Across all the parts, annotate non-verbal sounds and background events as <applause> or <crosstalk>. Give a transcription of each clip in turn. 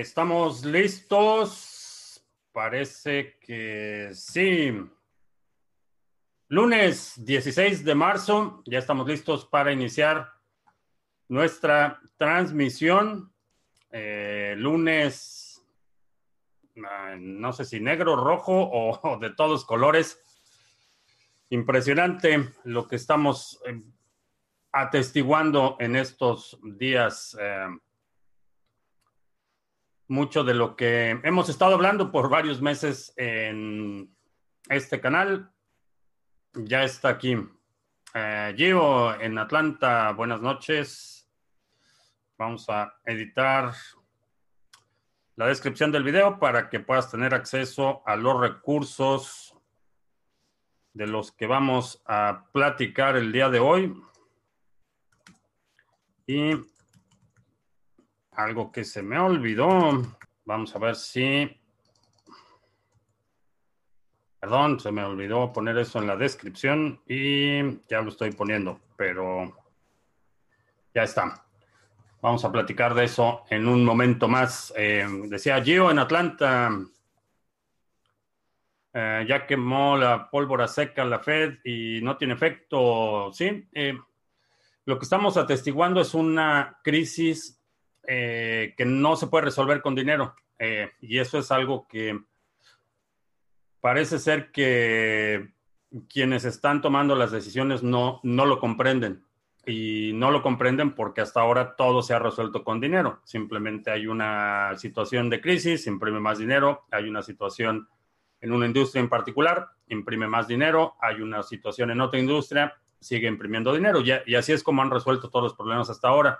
estamos listos. Parece que sí. Lunes 16 de marzo, ya estamos listos para iniciar nuestra transmisión. Eh, lunes, no sé si negro, rojo o, <laughs> de todos colores. Impresionante lo que estamos eh, atestiguando en estos días. Eh, mucho de lo que hemos estado hablando por varios meses en este canal. Ya está aquí. Eh, Gio en Atlanta, buenas noches. Vamos a editar la descripción del video para que puedas tener acceso a los recursos de los que vamos a platicar el día de hoy. Y algo que se me olvidó. Vamos a ver si... Perdón, se me olvidó poner eso en la descripción y ya lo estoy poniendo, pero ya está. Vamos a platicar de eso en un momento más. Eh, decía Gio en Atlanta, eh, ya quemó la pólvora seca la Fed y no tiene efecto. Sí, eh, lo que estamos atestiguando es una crisis eh, que no se puede resolver con dinero. Eh, y eso es algo que parece ser que quienes están tomando las decisiones no, no lo comprenden. Y no lo comprenden porque hasta ahora todo se ha resuelto con dinero. Simplemente hay una situación de crisis, imprime más dinero, hay una situación en una industria en particular, imprime más dinero, hay una situación en otra industria, sigue imprimiendo dinero. y así es como han resuelto todos los problemas hasta ahora.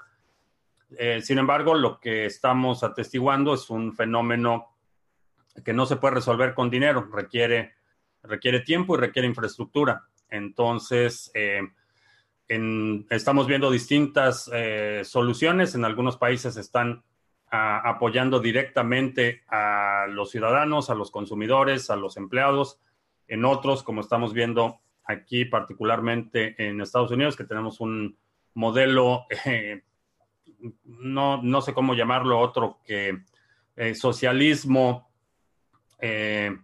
Eh, sin embargo, lo que estamos atestiguando es un fenómeno que no se puede resolver con dinero, requiere, requiere tiempo y requiere infraestructura. Entonces, eh, estamos viendo distintas eh, soluciones. En algunos países están ah, apoyando directamente a los ciudadanos, a los consumidores, a los empleados. En otros, como estamos viendo aquí, particularmente en Estados Unidos, que tenemos un modelo <laughs> no, no sé cómo llamarlo otro que eh, socialismo eh,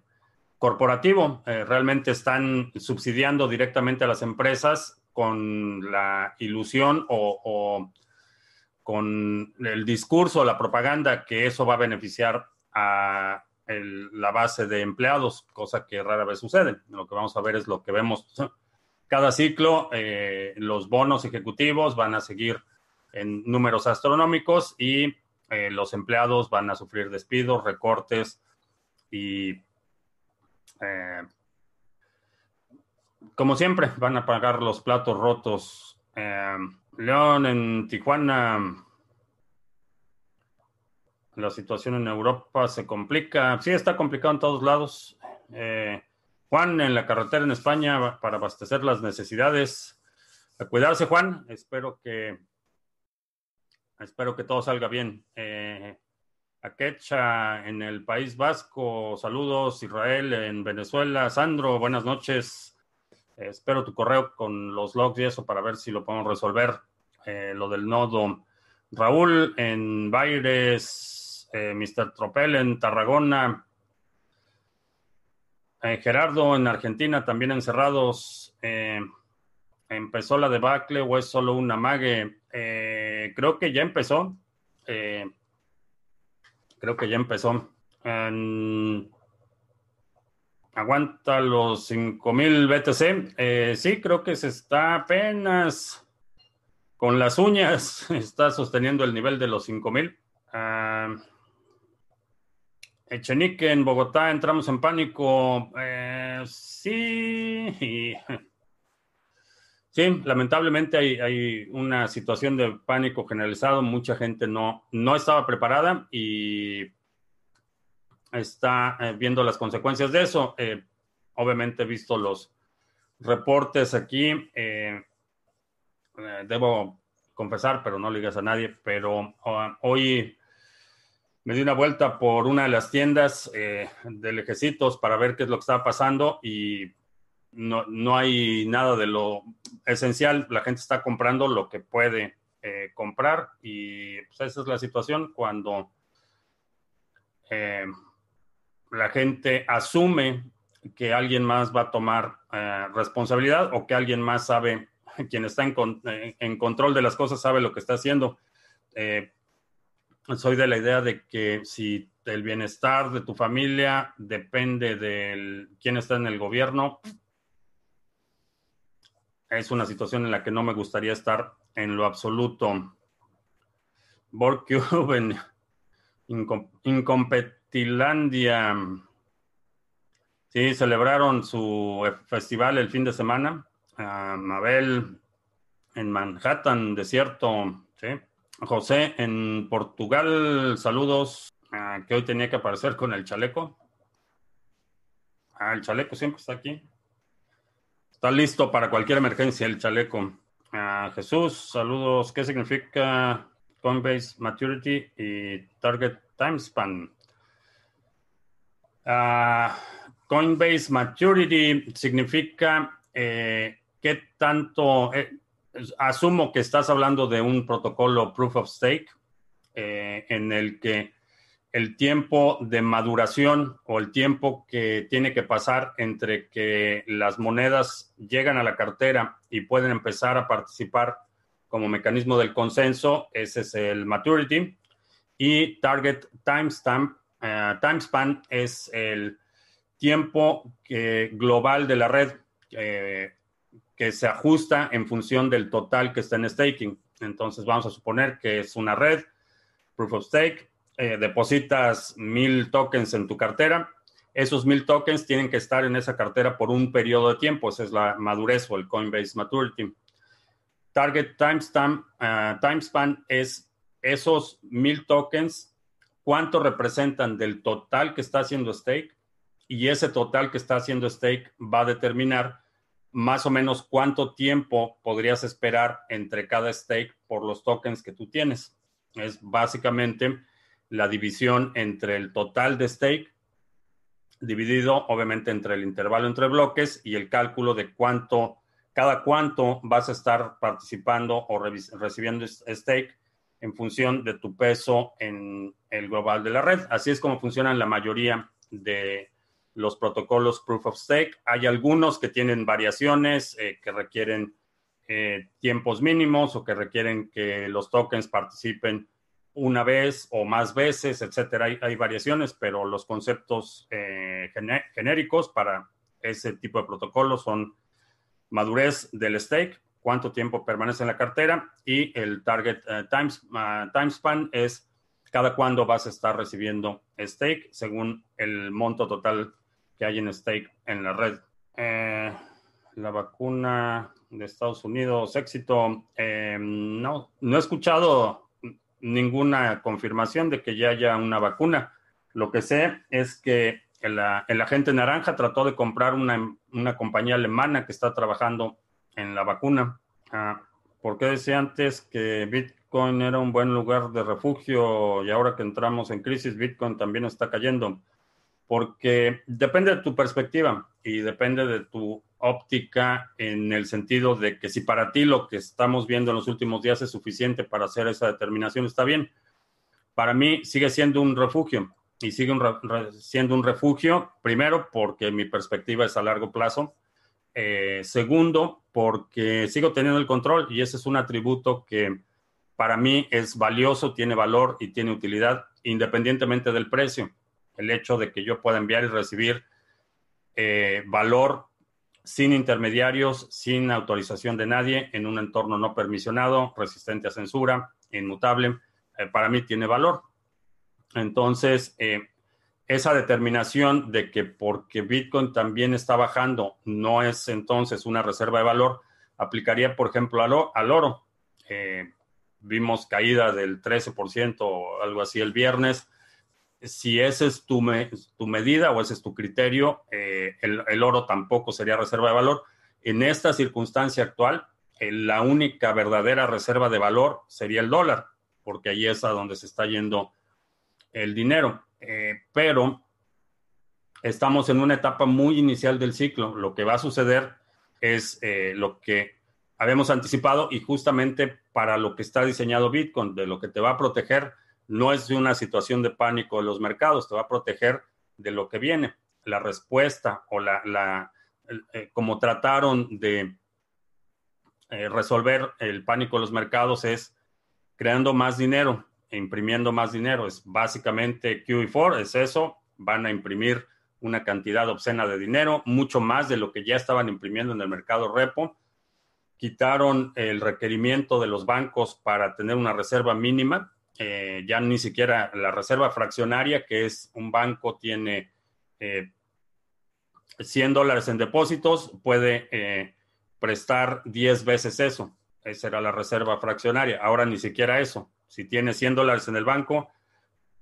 corporativo. Eh, realmente están subsidiando directamente a las empresas con la ilusión o, con el discurso, la propaganda que eso va a beneficiar a la base de empleados, cosa que rara vez sucede. Lo que vamos a ver es lo que vemos <laughs> cada ciclo. los bonos ejecutivos van a seguir en números astronómicos y eh, los empleados van a sufrir despidos, recortes y, eh, como siempre, van a pagar los platos rotos. Eh, León en Tijuana, la situación en Europa se complica. Sí, está complicado en todos lados. Juan, en la carretera en España para abastecer las necesidades. A cuidarse, Juan. Espero que Espero que todo salga bien. Eh, Quecha en el País Vasco, saludos. Israel en Venezuela. Sandro, buenas noches. Eh, espero tu correo con los logs y eso para ver si lo podemos resolver. Eh, lo del nodo. Raúl en Baires, Mr. Tropel en Tarragona. Gerardo en Argentina, también encerrados. ¿Empezó la debacle o es solo una mague? Eh, creo que ya empezó. Eh, creo que ya empezó. aguanta los 5000 BTC. Eh, sí, creo que se está apenas con las uñas. <laughs> Está sosteniendo el nivel de los 5000. Uh, Echenique en Bogotá, entramos en pánico. sí. Sí, lamentablemente hay, una situación de pánico generalizado. Mucha gente no, no estaba preparada y está eh, viendo las consecuencias de eso. Eh, obviamente he visto los reportes aquí. Eh, debo confesar, pero no le digas a nadie, pero ah, hoy me di una vuelta por una de las tiendas de lejecitos para ver qué es lo que estaba pasando y no, no hay nada de lo esencial. La gente está comprando lo que puede eh, comprar y pues, esa es la situación cuando la gente asume que alguien más va a tomar responsabilidad o que alguien más sabe, <laughs> quien está en, control de las cosas sabe lo que está haciendo. soy de la idea de que si el bienestar de tu familia depende de quién está en el gobierno, es una situación en la que no me gustaría estar en lo absoluto. Borcube Incompetilandia. Sí, celebraron su festival el fin de semana. Mabel en Manhattan, desierto. Sí. José en Portugal, saludos. que hoy tenía que aparecer con el chaleco. Ah, el chaleco siempre está aquí. Está listo para cualquier emergencia el chaleco. Jesús, saludos. ¿Qué significa Coinbase Maturity y Target Timespan? Ah, Coinbase Maturity significa eh, qué tanto, eh, asumo que estás hablando de un protocolo Proof of Stake eh, en el que el tiempo de maduración o el tiempo que tiene que pasar entre que las monedas llegan a la cartera y pueden empezar a participar como mecanismo del consenso, ese es el maturity. Y target timestamp, uh, timespan es el tiempo global de la red que se ajusta en función del total que está en staking. Entonces vamos a suponer que es una red, proof of stake, eh, depositas mil tokens en tu cartera, esos mil tokens tienen que estar en esa cartera por un periodo de tiempo. Esa es la madurez o el Coinbase Maturity. Target timestamp, uh, timespan es esos mil tokens, cuánto representan del total que está haciendo stake y ese total que está haciendo stake va a determinar más o menos cuánto tiempo podrías esperar entre cada stake por los tokens que tú tienes. Es básicamente la división entre el total de stake, dividido obviamente entre el intervalo entre bloques y el cálculo de cuánto, cada cuánto vas a estar participando o recibiendo stake en función de tu peso en el global de la red. Así es como funcionan la mayoría de los protocolos Proof of Stake. Hay algunos que tienen variaciones eh, que requieren eh, tiempos mínimos o que requieren que los tokens participen una vez o más veces, etcétera. Hay, variaciones, pero los conceptos eh, genéricos para ese tipo de protocolos son madurez del stake, cuánto tiempo permanece en la cartera y el target uh, time span es cada cuándo vas a estar recibiendo stake según el monto total que hay en stake en la red. Eh, la vacuna de Estados Unidos, éxito. no, no he escuchado ninguna confirmación de que ya haya una vacuna. Lo que sé es que el, agente naranja trató de comprar una, compañía alemana que está trabajando en la vacuna. Ah, ¿Por qué decía antes que Bitcoin era un buen lugar de refugio y ahora que entramos en crisis, Bitcoin también está cayendo? Porque depende de tu perspectiva y depende de tu óptica en el sentido de que si para ti lo que estamos viendo en los últimos días es suficiente para hacer esa determinación, está bien. Para mí sigue siendo un refugio y sigue siendo un refugio, primero porque mi perspectiva es a largo plazo, eh, segundo porque sigo teniendo el control y ese es un atributo que para mí es valioso, tiene valor y tiene utilidad independientemente del precio. El hecho de que yo pueda enviar y recibir eh, valor sin intermediarios, sin autorización de nadie, en un entorno no permisionado, resistente a censura, inmutable, eh, para mí tiene valor. Entonces, eh, esa determinación de que porque Bitcoin también está bajando, no es entonces una reserva de valor, aplicaría, por ejemplo, al, oro. Eh, vimos caída del 13% o algo así el viernes si esa es tu, medida o ese es tu criterio, eh, el, oro tampoco sería reserva de valor. En esta circunstancia actual, eh, la única verdadera reserva de valor sería el dólar, porque ahí es a donde se está yendo el dinero. Eh, pero estamos en una etapa muy inicial del ciclo. Lo que va a suceder es lo que habíamos anticipado y justamente para lo que está diseñado Bitcoin, de lo que te va a proteger no es de una situación de pánico de los mercados, te va a proteger de lo que viene. La respuesta o la, la eh, como trataron de eh, resolver el pánico de los mercados es creando más dinero, imprimiendo más dinero. Es básicamente QE4, es eso, van a imprimir una cantidad obscena de dinero, mucho más de lo que ya estaban imprimiendo en el mercado repo. Quitaron el requerimiento de los bancos para tener una reserva mínima, eh, ya ni siquiera la reserva fraccionaria, que es un banco tiene 100 eh, dólares en depósitos, puede eh, prestar 10 veces eso. Esa era la reserva fraccionaria. Ahora ni siquiera eso. Si tiene 100 dólares en el banco,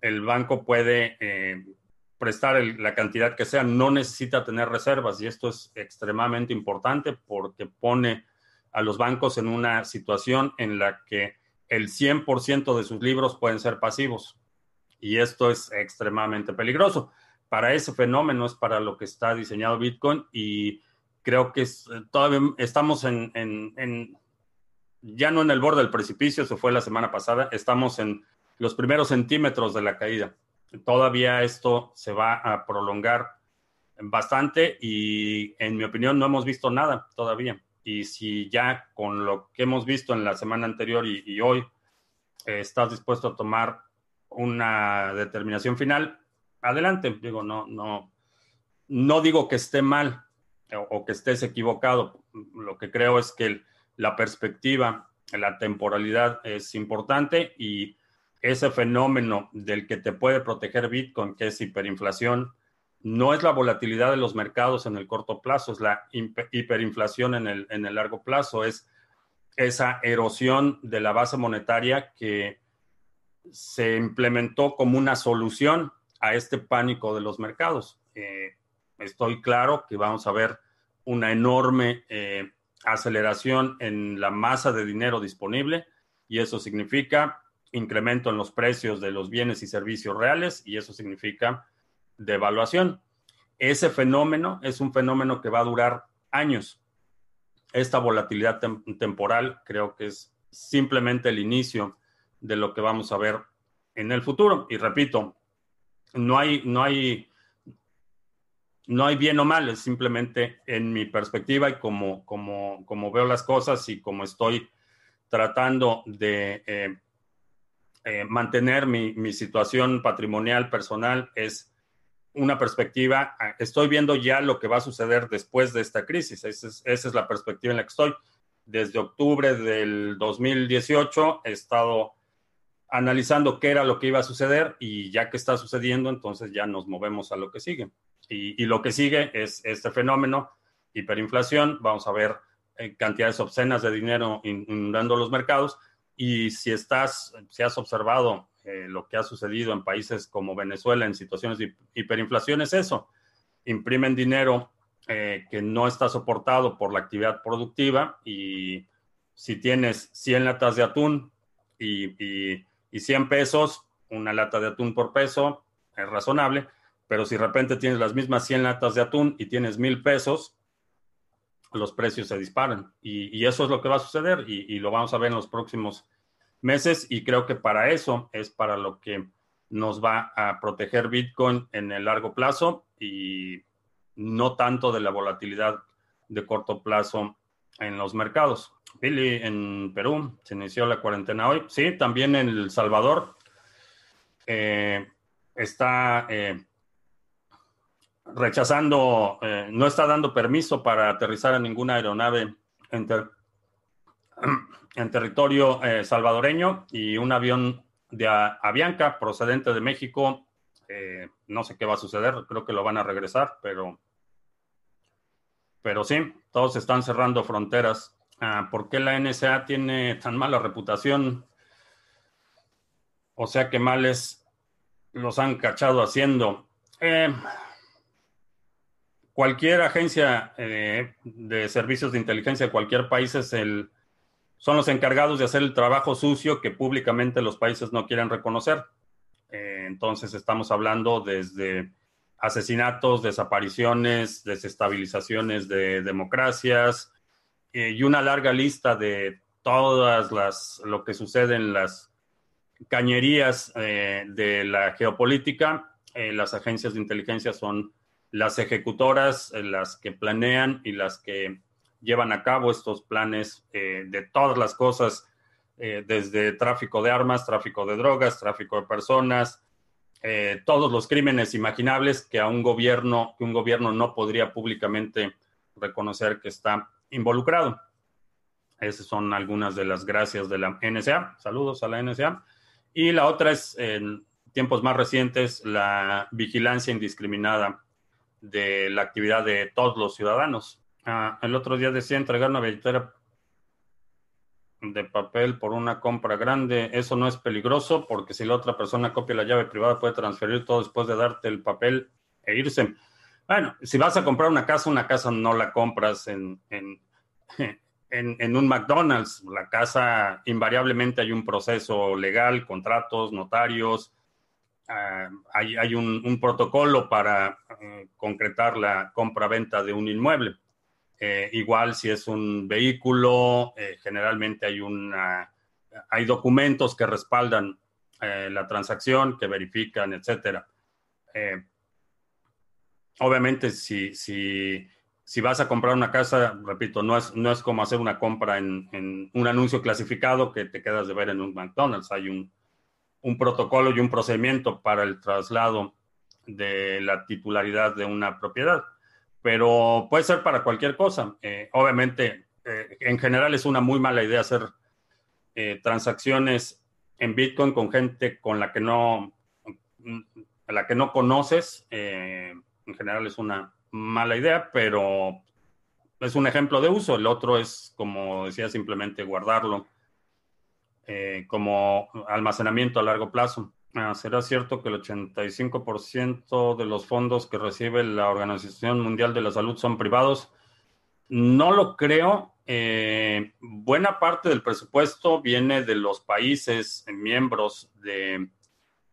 el banco puede prestar la cantidad que sea, no necesita tener reservas y esto es extremadamente importante porque pone a los bancos en una situación en la que el 100% de sus libros pueden ser pasivos y esto es extremadamente peligroso. Para ese fenómeno es para lo que está diseñado Bitcoin y creo que todavía estamos en, en, ya no en el borde del precipicio, eso fue la semana pasada, estamos en los primeros centímetros de la caída todavía esto se va a prolongar bastante y en mi opinión no hemos visto nada todavía. Y si ya con lo que hemos visto en la semana anterior y, hoy eh, estás dispuesto a tomar una determinación final, adelante. Digo, no, no, no digo que esté mal o, o que estés equivocado. Lo que creo es que la perspectiva, la temporalidad es importante y ese fenómeno del que te puede proteger Bitcoin, que es hiperinflación, no es la volatilidad de los mercados en el corto plazo, es la hiperinflación en el, en el largo plazo, es esa erosión de la base monetaria que se implementó como una solución a este pánico de los mercados. Eh, estoy claro que vamos a ver una enorme eh, aceleración en la masa de dinero disponible y eso significa incremento en los precios de los bienes y servicios reales y eso significa devaluación. Ese fenómeno es un fenómeno que va a durar años. Esta volatilidad temporal creo que es simplemente el inicio de lo que vamos a ver en el futuro. Y repito, no hay, no hay, no hay bien o mal, es simplemente en mi perspectiva y como, como, como veo las cosas y como estoy tratando de eh, eh, mantener mi, situación patrimonial personal es una perspectiva, ah, estoy viendo ya lo que va a suceder después de esta crisis, esa es, la perspectiva en la que estoy. Desde octubre del 2018 he estado analizando qué era lo que iba a suceder y ya que está sucediendo, entonces ya nos movemos a lo que sigue. Y, lo que sigue es este fenómeno, hiperinflación, vamos a ver eh, cantidades obscenas de dinero inundando los mercados y si estás, si has observado eh, lo que ha sucedido en países como Venezuela en situaciones de hiperinflación, es eso. Imprimen dinero eh, que no está soportado por la actividad productiva y si tienes 100 latas de atún y, y, y 100 pesos, una lata de atún por peso es razonable, pero si de repente tienes las mismas 100 latas de atún y tienes mil pesos, los precios se disparan. Y, eso es lo que va a suceder y, lo vamos a ver en los próximos meses. Y creo que para eso es para lo que nos va a proteger Bitcoin en el largo plazo y no tanto de la volatilidad de corto plazo en los mercados. Billy, en Perú se inició la cuarentena hoy. Sí, también en El Salvador eh, está eh, rechazando, eh, no está dando permiso para aterrizar a ninguna aeronave <clears throat> en, territorio eh, salvadoreño y un avión de Avianca procedente de México. Eh, no sé qué va a suceder, creo que lo van a regresar, pero, pero sí, todos están cerrando fronteras. Ah, ¿Por qué la NSA tiene tan mala reputación? O sea, que males los han cachado haciendo. Eh, cualquier agencia de servicios de inteligencia de cualquier país es el, son los encargados de hacer el trabajo sucio que públicamente los países no quieren reconocer. Eh, entonces estamos hablando desde asesinatos, desapariciones, desestabilizaciones de democracias eh, y una larga lista de todas las lo que sucede en las cañerías de la geopolítica. las agencias de inteligencia son las ejecutoras, las que planean y las que llevan a cabo estos planes de todas las cosas, desde tráfico de armas, tráfico de drogas, tráfico de personas, eh, todos los crímenes imaginables que a un gobierno, que un gobierno no podría públicamente reconocer que está involucrado. Esas son algunas de las gracias de la NSA. Saludos a la NSA. Y la otra es, en tiempos más recientes, la vigilancia indiscriminada de la actividad de todos los ciudadanos. Ah, el otro día decía entregar una billetera de papel por una compra grande, eso no es peligroso porque si la otra persona copia la llave privada puede transferir todo después de darte el papel e irse. Bueno, si vas a comprar una casa, una casa no la compras en, en, <laughs> en, un McDonald's. La casa invariablemente hay un proceso legal, contratos, notarios, ah, hay, hay un, protocolo para eh, concretar la compra-venta de un inmueble. Eh, igual si es un vehículo, eh, generalmente hay, una, hay documentos que respaldan eh, la transacción, que verifican, etcétera. obviamente, si, si, si, vas a comprar una casa, repito, no es, no es como hacer una compra en, en, un anuncio clasificado que te quedas de ver en un McDonald's. Hay un, un protocolo y un procedimiento para el traslado de la titularidad de una propiedad pero puede ser para cualquier cosa. Eh, obviamente, eh, en general es una muy mala idea hacer eh, transacciones en Bitcoin con gente con la que no, la que no conoces. en general es una mala idea, pero es un ejemplo de uso. El otro es, como decía, simplemente guardarlo como almacenamiento a largo plazo. Ah, ¿Será cierto que el 85% de los fondos que recibe la Organización Mundial de la Salud son privados? No lo creo. Eh, buena parte del presupuesto viene de los países miembros de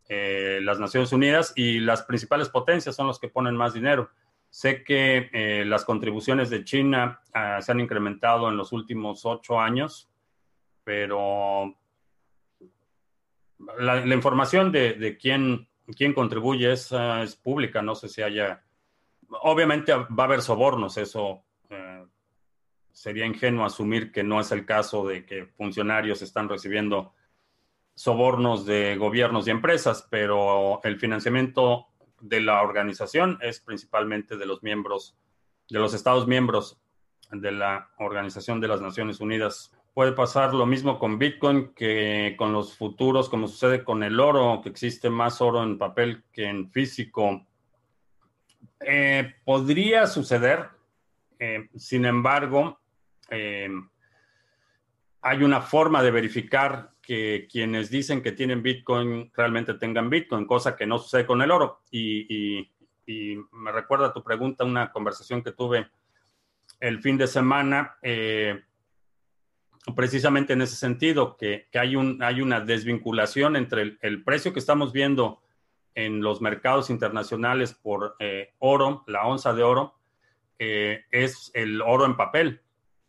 eh, las Naciones Unidas y las principales potencias son los que ponen más dinero. Sé que eh, las contribuciones de China ah, se han incrementado en los últimos ocho años, pero la, información de, quién, quién, contribuye es, es, pública, no sé si haya... Obviamente va a haber sobornos, eso eh, sería ingenuo asumir que no es el caso de que funcionarios están recibiendo sobornos de gobiernos y empresas, pero el financiamiento de la organización es principalmente de los miembros, de los Estados miembros de la Organización de las Naciones Unidas. Puede pasar lo mismo con Bitcoin que con los futuros, como sucede con el oro, que existe más oro en papel que en físico. Eh, podría suceder, eh, sin embargo, eh, hay una forma de verificar que quienes dicen que tienen Bitcoin realmente tengan Bitcoin, cosa que no sucede con el oro. Y, y me recuerda tu pregunta, una conversación que tuve el fin de semana precisamente en ese sentido, que, hay, un, hay una desvinculación entre el, precio que estamos viendo en los mercados internacionales por eh, oro, la onza de oro, eh, es el oro en papel.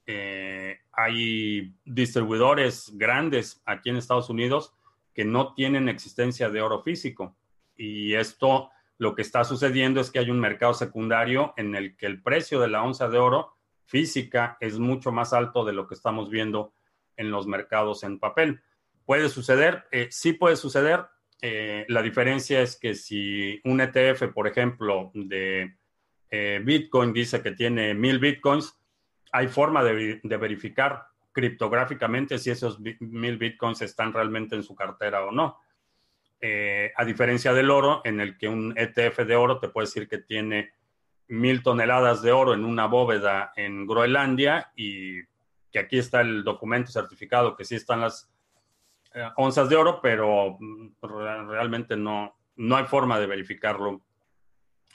Eh, hay distribuidores grandes aquí en Estados Unidos que no tienen existencia de oro físico. Y esto lo que está sucediendo es que hay un mercado secundario en el que el precio de la onza de oro física es mucho más alto de lo que estamos viendo en los mercados en papel. ¿Puede suceder? Eh, sí puede suceder. Eh, la diferencia es que si un ETF, por ejemplo, de eh, Bitcoin dice que tiene mil Bitcoins, hay forma de, verificar criptográficamente si esos mil Bitcoins están realmente en su cartera o no. a diferencia del oro, en el que un ETF de oro te puede decir que tiene mil toneladas de oro en una bóveda en Groenlandia y que aquí está el documento certificado que sí están las eh, onzas de oro, pero mm, realmente no, no hay forma de verificarlo.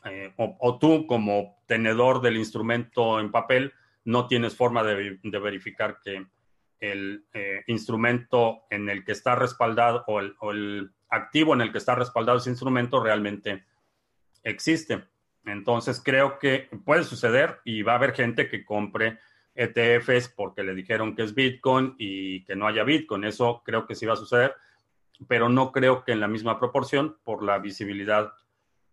Eh, o, tú como tenedor del instrumento en papel no tienes forma de, verificar que el eh, instrumento en el que está respaldado o el, o el activo en el que está respaldado ese instrumento realmente existe. Entonces creo que puede suceder y va a haber gente que compre ETFs porque le dijeron que es Bitcoin y que no haya Bitcoin. Eso creo que sí va a suceder. pero no creo que en la misma proporción por la visibilidad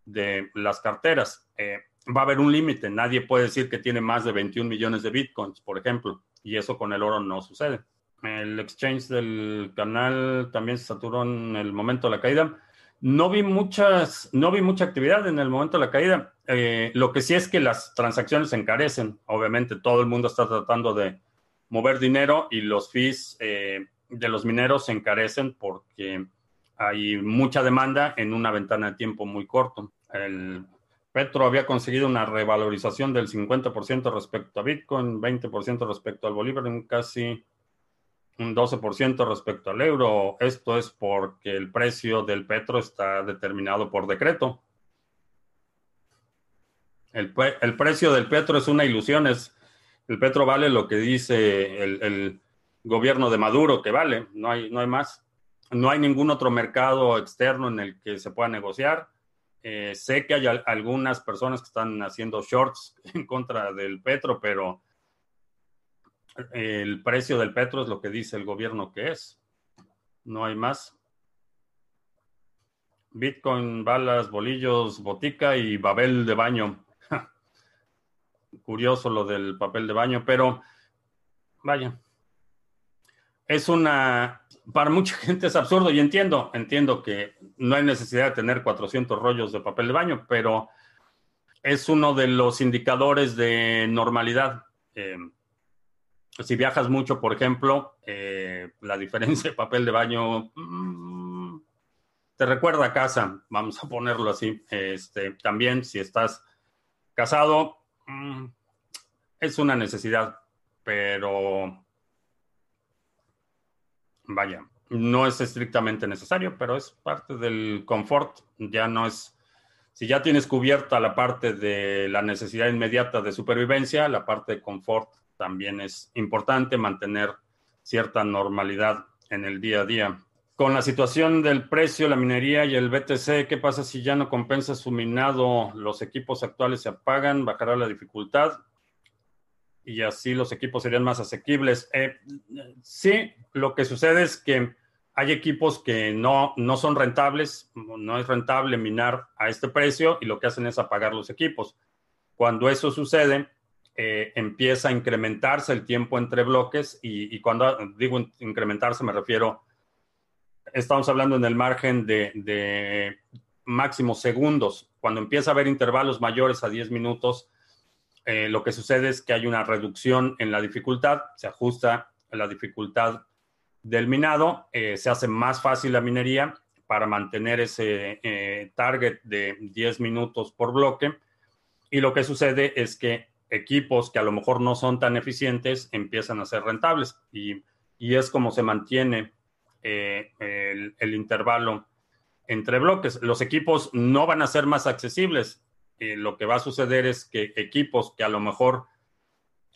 de las carteras. Eh, va a haber un límite, nadie puede decir que tiene más de 21 millones de bitcoins, por ejemplo, y eso con el oro no sucede. El exchange del canal también se saturó en el momento de la caída. No vi muchas, no vi mucha actividad en el momento de la caída. Eh, lo que sí es que las transacciones se encarecen. Obviamente todo el mundo está tratando de mover dinero y los fees eh, de los mineros se encarecen porque hay mucha demanda en una ventana de tiempo muy corto. El Petro había conseguido una revalorización del 50% respecto a Bitcoin, 20% respecto al Bolívar, en casi un 12% respecto al euro. Esto es porque el precio del petro está determinado por decreto. El, precio del petro es una ilusión, es, el petro vale lo que dice el, gobierno de Maduro que vale, no hay, no hay más. No hay ningún otro mercado externo en el que se pueda negociar. Eh, sé que hay algunas personas que están haciendo shorts <laughs> en contra del petro, pero el precio del petro es lo que dice el gobierno que es. No hay más. Bitcoin, balas, bolillos, botica y babel de baño. Curioso lo del papel de baño, pero vaya. Es una, para mucha <laughs> gente es absurdo y entiendo, entiendo que no hay necesidad de tener 400 rollos de papel de baño, pero es uno de los indicadores de normalidad. Eh, si viajas mucho, por ejemplo, eh, la diferencia de papel de baño mm, te recuerda a casa, vamos a ponerlo así. Este, también si estás casado, mm, es una necesidad, pero vaya, no es estrictamente necesario, pero es parte del confort. Ya no es, si ya tienes cubierta la parte de la necesidad inmediata de supervivencia, la parte de confort también es importante mantener cierta normalidad en el día a día. Con la situación del precio, la minería y el BTC, ¿qué pasa si ya no compensa su minado? Los equipos actuales se apagan, bajará la dificultad y así los equipos serían más asequibles. Eh, sí, lo que sucede es que hay equipos que no, no son rentables, no es rentable minar a este precio y lo que hacen es apagar los equipos. Cuando eso sucede, eh, empieza a incrementarse el tiempo entre bloques y, cuando digo incrementarse me refiero, estamos hablando en el margen de, de máximo segundos. Cuando empieza a haber intervalos mayores a 10 minutos, eh, lo que sucede es que hay una reducción en la dificultad, se ajusta la dificultad del minado, eh, se hace más fácil la minería para mantener ese target de 10 minutos por bloque. Y lo que sucede es que equipos que a lo mejor no son tan eficientes empiezan a ser rentables y, es como se mantiene eh, el, intervalo entre bloques. Los equipos no van a ser más accesibles. Eh, lo que va a suceder es que equipos que a lo mejor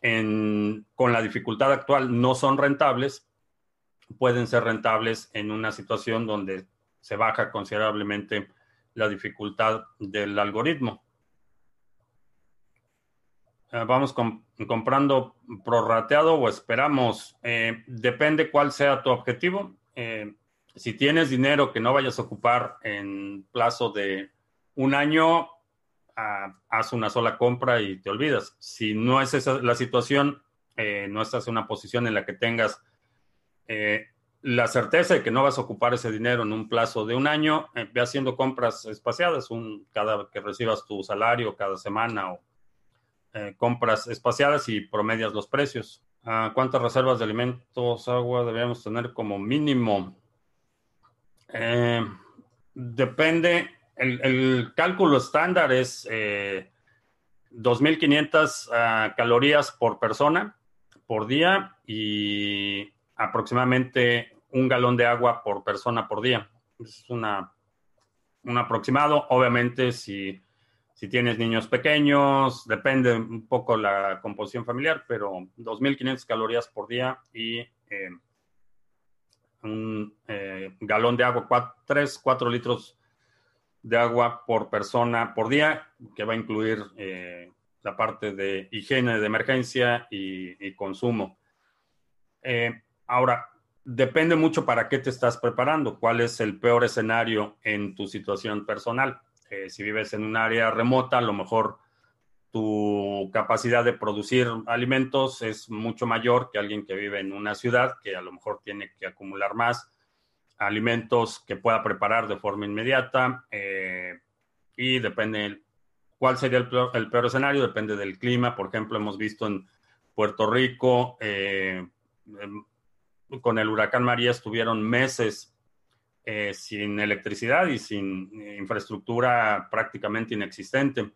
con la dificultad actual no son rentables, pueden ser rentables en una situación donde se baja considerablemente la dificultad del algoritmo. Eh, vamos comprando prorrateado o esperamos. Eh, depende cuál sea tu objetivo. Eh, si tienes dinero que no vayas a ocupar en plazo de un año, ah, haz una sola compra y te olvidas. Si no es esa la situación, no estás en una posición en la que tengas la certeza de que no vas a ocupar ese dinero en un plazo de un año, ve haciendo compras espaciadas, un, cada que recibas tu salario, cada semana o eh, compras espaciadas y promedias los precios. Ah, ¿Cuántas reservas de alimentos, agua deberíamos tener como mínimo? Eh, depende, el, cálculo estándar es 2.500 eh, ah, calorías por persona por día y aproximadamente un galón de agua por persona por día. Es una, un aproximado. Obviamente, si si tienes niños pequeños, depende un poco la composición familiar, pero 2.500 calorías por día y eh, un eh, galón de agua, 3, 4 litros de agua por persona por día, que va a incluir eh, la parte de higiene de emergencia y consumo. ahora, depende mucho para qué te estás preparando, cuál es el peor escenario en tu situación personal. Eh, si vives en un área remota, a lo mejor tu capacidad de producir alimentos es mucho mayor que alguien que vive en una ciudad, que a lo mejor tiene que acumular más alimentos que pueda preparar de forma inmediata. Eh, y depende cuál sería el peor, escenario, depende del clima. Por ejemplo, hemos visto en Puerto Rico, eh, em, con el huracán María estuvieron meses eh, sin electricidad y sin infraestructura prácticamente inexistente.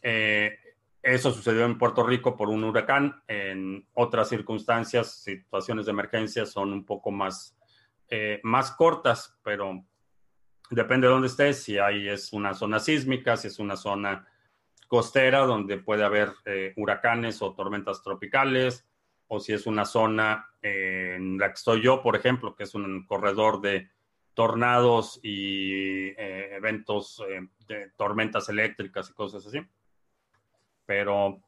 Eh, eso sucedió en Puerto Rico por un huracán. En otras circunstancias, situaciones de emergencia son un poco más, eh, más cortas, pero depende de dónde estés. Si hay es una zona sísmica, si es una zona costera donde puede haber eh, huracanes o tormentas tropicales, o si es una zona en la que estoy yo, por ejemplo, que es un corredor de tornados y eventos de tormentas eléctricas y cosas así pero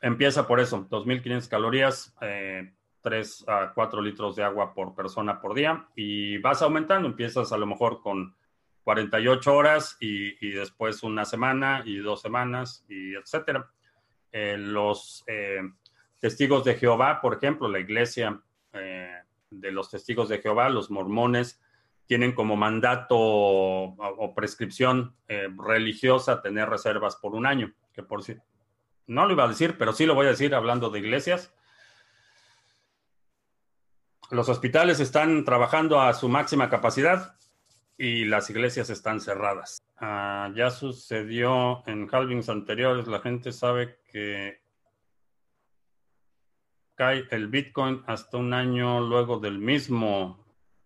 empieza por eso, 2.500 calorías, 3 eh, a 4 litros de agua por persona por día y vas aumentando, empiezas a lo mejor con 48 horas y, después una semana y dos semanas y etcétera. Eh, los eh, testigos de Jehová, por ejemplo, la iglesia de los testigos de Jehová, los mormones, tienen como mandato o, prescripción religiosa tener reservas por un año que por si no lo iba a decir, pero sí lo voy a decir hablando de iglesias. Los hospitales están trabajando a su máxima capacidad y las iglesias están cerradas. Ah, ya sucedió en halvings anteriores, la gente sabe que cae el Bitcoin hasta un año luego del mismo.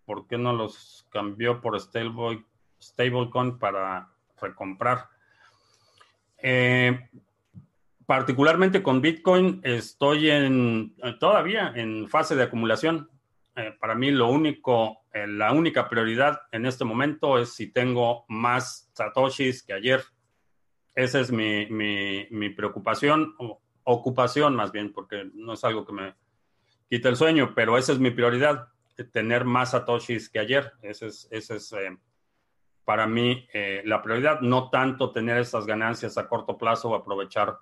¿Por qué no los cambió por stablecoin para recomprar? Eh, particularmente con Bitcoin estoy en todavía en fase de acumulación. Eh, para mí lo único, eh, la única prioridad en este momento es si tengo más satoshis que ayer. Esa es mi, mi, preocupación, o ocupación más bien, porque no es algo que me quite el sueño, pero esa es mi prioridad, tener más satoshis que ayer. Ese es, ese es para mí eh, la prioridad, no tanto tener esas ganancias a corto plazo o aprovechar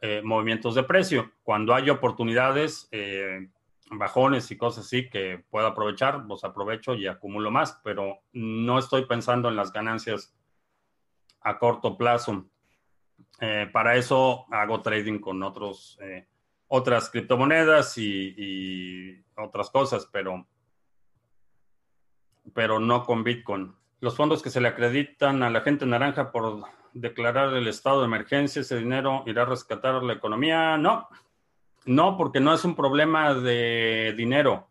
eh, movimientos de precio. Cuando hay oportunidades, eh, bajones y cosas así que puedo aprovechar, pues aprovecho y acumulo más, pero no estoy pensando en las ganancias a corto plazo. Para eso hago trading con otros, otras criptomonedas y, y, otras cosas, pero, pero no con Bitcoin los fondos que se le acreditan a la gente naranja por declarar el estado de emergencia, ese dinero irá a rescatar la economía. No, no, porque no es un problema de dinero.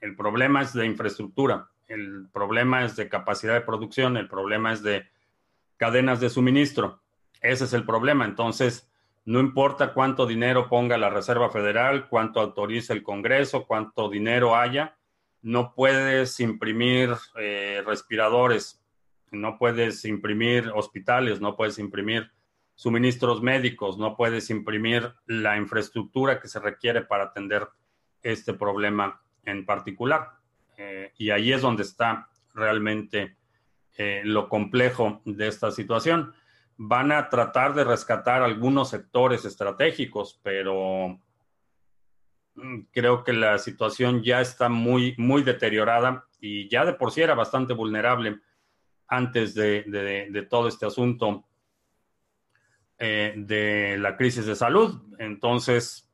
El problema es de infraestructura, el problema es de capacidad de producción, el problema es de cadenas de suministro. Ese es el problema. Entonces, no importa cuánto dinero ponga la Reserva Federal, cuánto autorice el Congreso, cuánto dinero haya, no puedes imprimir eh, respiradores, no puedes imprimir hospitales, no puedes imprimir suministros médicos, no puedes imprimir la infraestructura que se requiere para atender este problema en particular. Eh, y ahí es donde está realmente eh, lo complejo de esta situación. Van a tratar de rescatar algunos sectores estratégicos, pero Mm, creo que la situación ya está muy, muy deteriorada y ya de por sí era bastante vulnerable antes de, todo este asunto eh, de la crisis de salud. Entonces,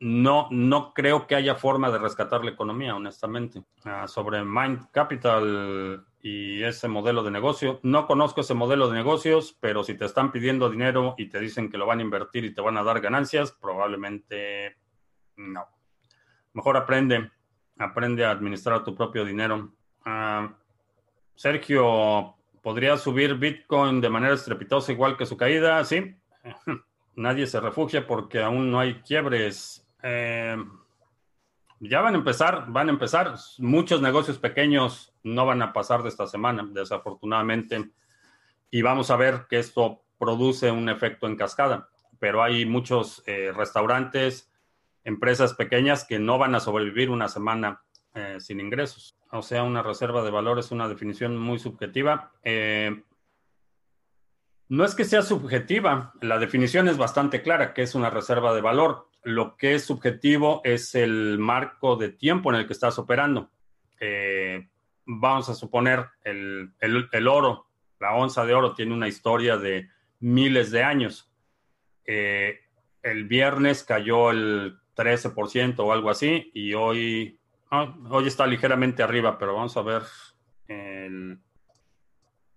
no, no creo que haya forma de rescatar la economía, honestamente. Ah, sobre Mind Capital y ese modelo de negocio, no conozco ese modelo de negocios, pero si te están pidiendo dinero y te dicen que lo van a invertir y te van a dar ganancias, probablemente no. Mejor aprende, aprende a administrar tu propio dinero. Ah, Sergio, ¿podría subir Bitcoin de manera estrepitosa igual que su caída? Sí. <laughs> Nadie se refugia porque aún no hay quiebres. Eh, ya van a empezar, van a empezar. Muchos negocios pequeños no van a pasar de esta semana, desafortunadamente. Y vamos a ver que esto produce un efecto en cascada. Pero hay muchos eh, restaurantes, empresas pequeñas que no van a sobrevivir una semana eh, sin ingresos. O sea, una reserva de valor es una definición muy subjetiva. Eh, no es que sea subjetiva, la definición es bastante clara, que es una reserva de valor. Lo que es subjetivo es el marco de tiempo en el que estás operando. Eh, vamos a suponer el, oro, la onza de oro tiene una historia de miles de años. Eh, el viernes cayó el 13% o algo así y hoy, ah, hoy está ligeramente arriba, pero vamos a ver el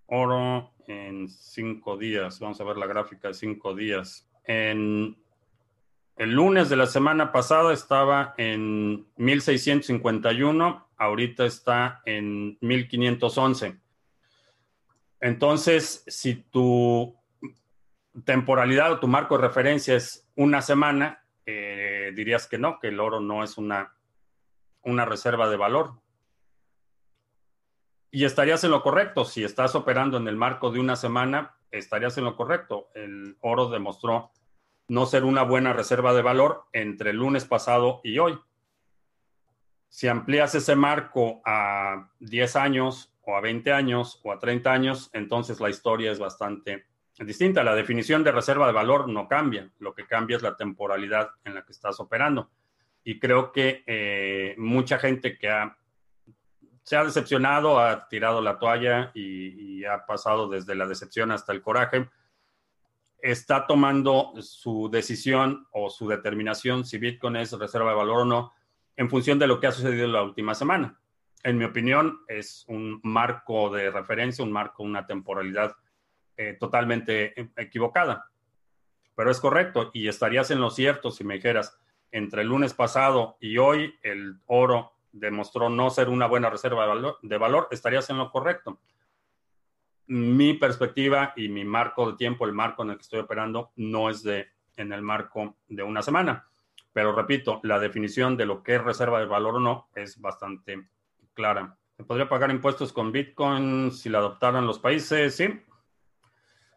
oro en cinco días. Vamos a ver la gráfica de cinco días. En el lunes de la semana pasada estaba en 1651, ahorita está en 1511. Entonces, si tu temporalidad o tu marco de referencia es una semana, eh, dirías que no, que el oro no es una, una reserva de valor. Y estarías en lo correcto. Si estás operando en el marco de una semana, estarías en lo correcto. El oro demostró no ser una buena reserva de valor entre el lunes pasado y hoy. Si amplías ese marco a 10 años o a 20 años o a 30 años, entonces la historia es bastante distinta. La definición de reserva de valor no cambia. Lo que cambia es la temporalidad en la que estás operando. Y creo que eh, mucha gente que se ha decepcionado, ha tirado la toalla y, ha pasado desde la decepción hasta el coraje. Está tomando su decisión o su determinación si Bitcoin es reserva de valor o no en función de lo que ha sucedido la última semana. En mi opinión, es un marco de referencia, un marco, una temporalidad eh, totalmente equivocada. Pero es correcto y estarías en lo cierto si me dijeras, entre el lunes pasado y hoy, el oro demostró no ser una buena reserva de valor, estarías en lo correcto. Mi perspectiva y mi marco de tiempo, el marco en el que estoy operando, no es de en el marco de una semana. Pero repito, la definición de lo que es reserva de valor o no es bastante clara. ¿Se podría pagar impuestos con Bitcoin si la adoptaran los países? Sí,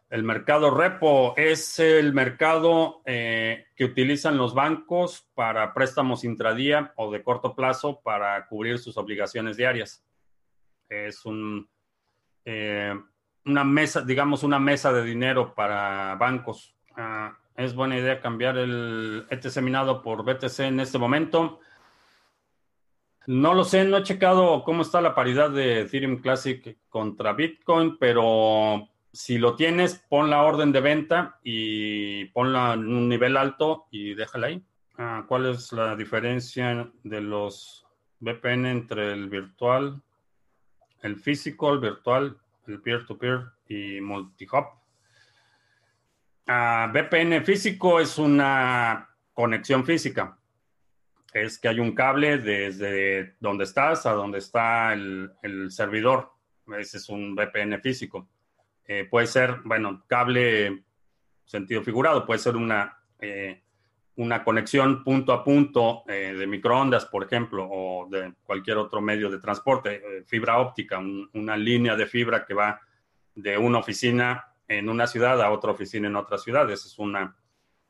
el mercado repo es el mercado eh, que utilizan los bancos para préstamos intradía o de corto plazo para cubrir sus obligaciones diarias. Es un, eh, una mesa, digamos, una mesa de dinero para bancos. Ah, es buena idea cambiar el ETC minado por BTC en este momento. No lo sé, no he checado cómo está la paridad de Ethereum Classic contra Bitcoin, pero si lo tienes, pon la orden de venta y ponla en un nivel alto y déjala ahí. Ah, ¿Cuál es la diferencia de los VPN entre el virtual, el físico, el virtual, el peer-to-peer y multi-hop? Ah, VPN físico es una conexión física. Es que hay un cable desde donde estás a donde está el, el servidor. Ese es un VPN físico. Eh, puede ser, bueno, cable sentido figurado, puede ser una, eh, una conexión punto a punto eh, de microondas, por ejemplo, o de cualquier otro medio de transporte, fibra óptica, una línea de fibra que va de una oficina en una ciudad a otra oficina en otra ciudad. Esa es una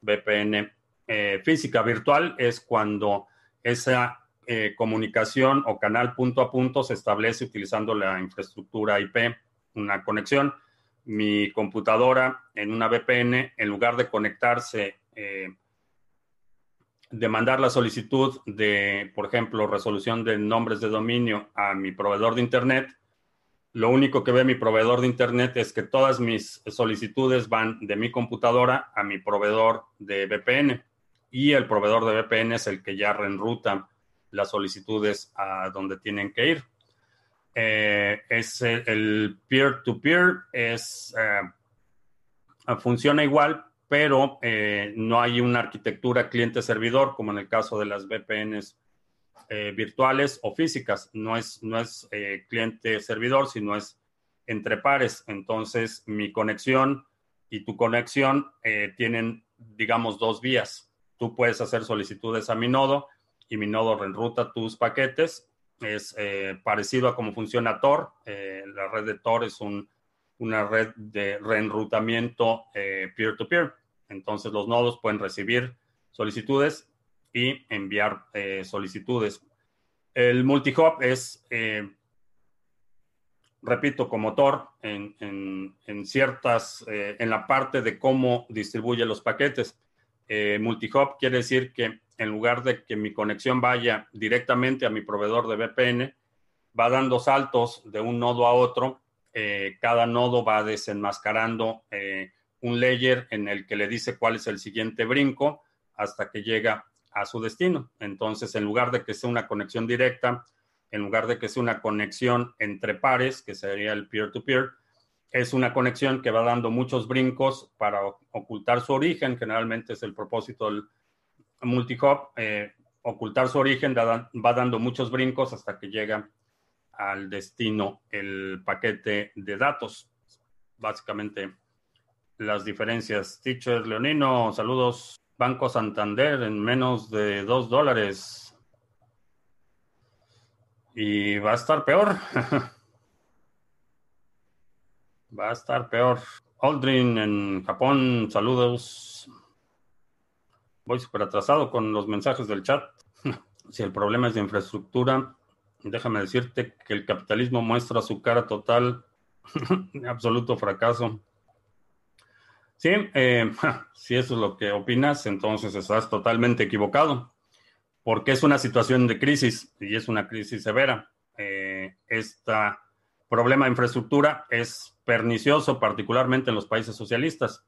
VPN física. Virtual es cuando esa comunicación o canal punto a punto se establece utilizando la infraestructura IP, una conexión mi computadora en una VPN, en lugar de conectarse, eh, de mandar la solicitud de, por ejemplo, resolución de nombres de dominio a mi proveedor de Internet, lo único que ve mi proveedor de Internet es que todas mis solicitudes van de mi computadora a mi proveedor de VPN y el proveedor de VPN es el que ya reenruta las solicitudes a donde tienen que ir. Eh, es el peer-to-peer, es, eh, funciona igual, pero eh, no hay una arquitectura cliente-servidor como en el caso de las VPNs virtuales o físicas. No es, no es cliente-servidor, sino es entre pares. Entonces, mi conexión y tu conexión tienen, digamos, dos vías. Tú puedes hacer solicitudes a mi nodo y mi nodo reenruta tus paquetes es eh, parecido a cómo funciona Tor. Eh, la red de Tor es una red de reenrutamiento eh, peer-to-peer. Entonces los nodos pueden recibir solicitudes y enviar solicitudes. El multi-hop es repito, como motor en, en, ciertas, eh, en la parte de cómo distribuye los paquetes. Eh, multihop quiere decir que en lugar de que mi conexión vaya directamente a mi proveedor de VPN, va dando saltos de un nodo a otro. Eh, cada nodo va desenmascarando un layer en el que le dice cuál es el siguiente brinco hasta que llega a su destino. Entonces, en lugar de que sea una conexión directa, en lugar de que sea una conexión entre pares, que sería el peer-to-peer, es una conexión que va dando muchos brincos para ocultar su origen. Generalmente es el propósito del multi-hop, eh, ocultar su origen, va dando muchos brincos hasta que llega al destino el paquete de datos. Básicamente las diferencias. Teacher Leonino, saludos. Banco Santander en menos de dos dólares. Y va a estar peor. <laughs> va a estar peor. Aldrin en Japón, saludos. Voy súper atrasado con los mensajes del chat. <laughs> si el problema es de infraestructura, déjame decirte que el capitalismo muestra su cara total, <laughs> absoluto fracaso. Sí, eh, <laughs> si eso es lo que opinas, entonces estás totalmente equivocado porque es una situación de crisis y es una crisis severa. Este problema de infraestructura es pernicioso, particularmente en los países socialistas.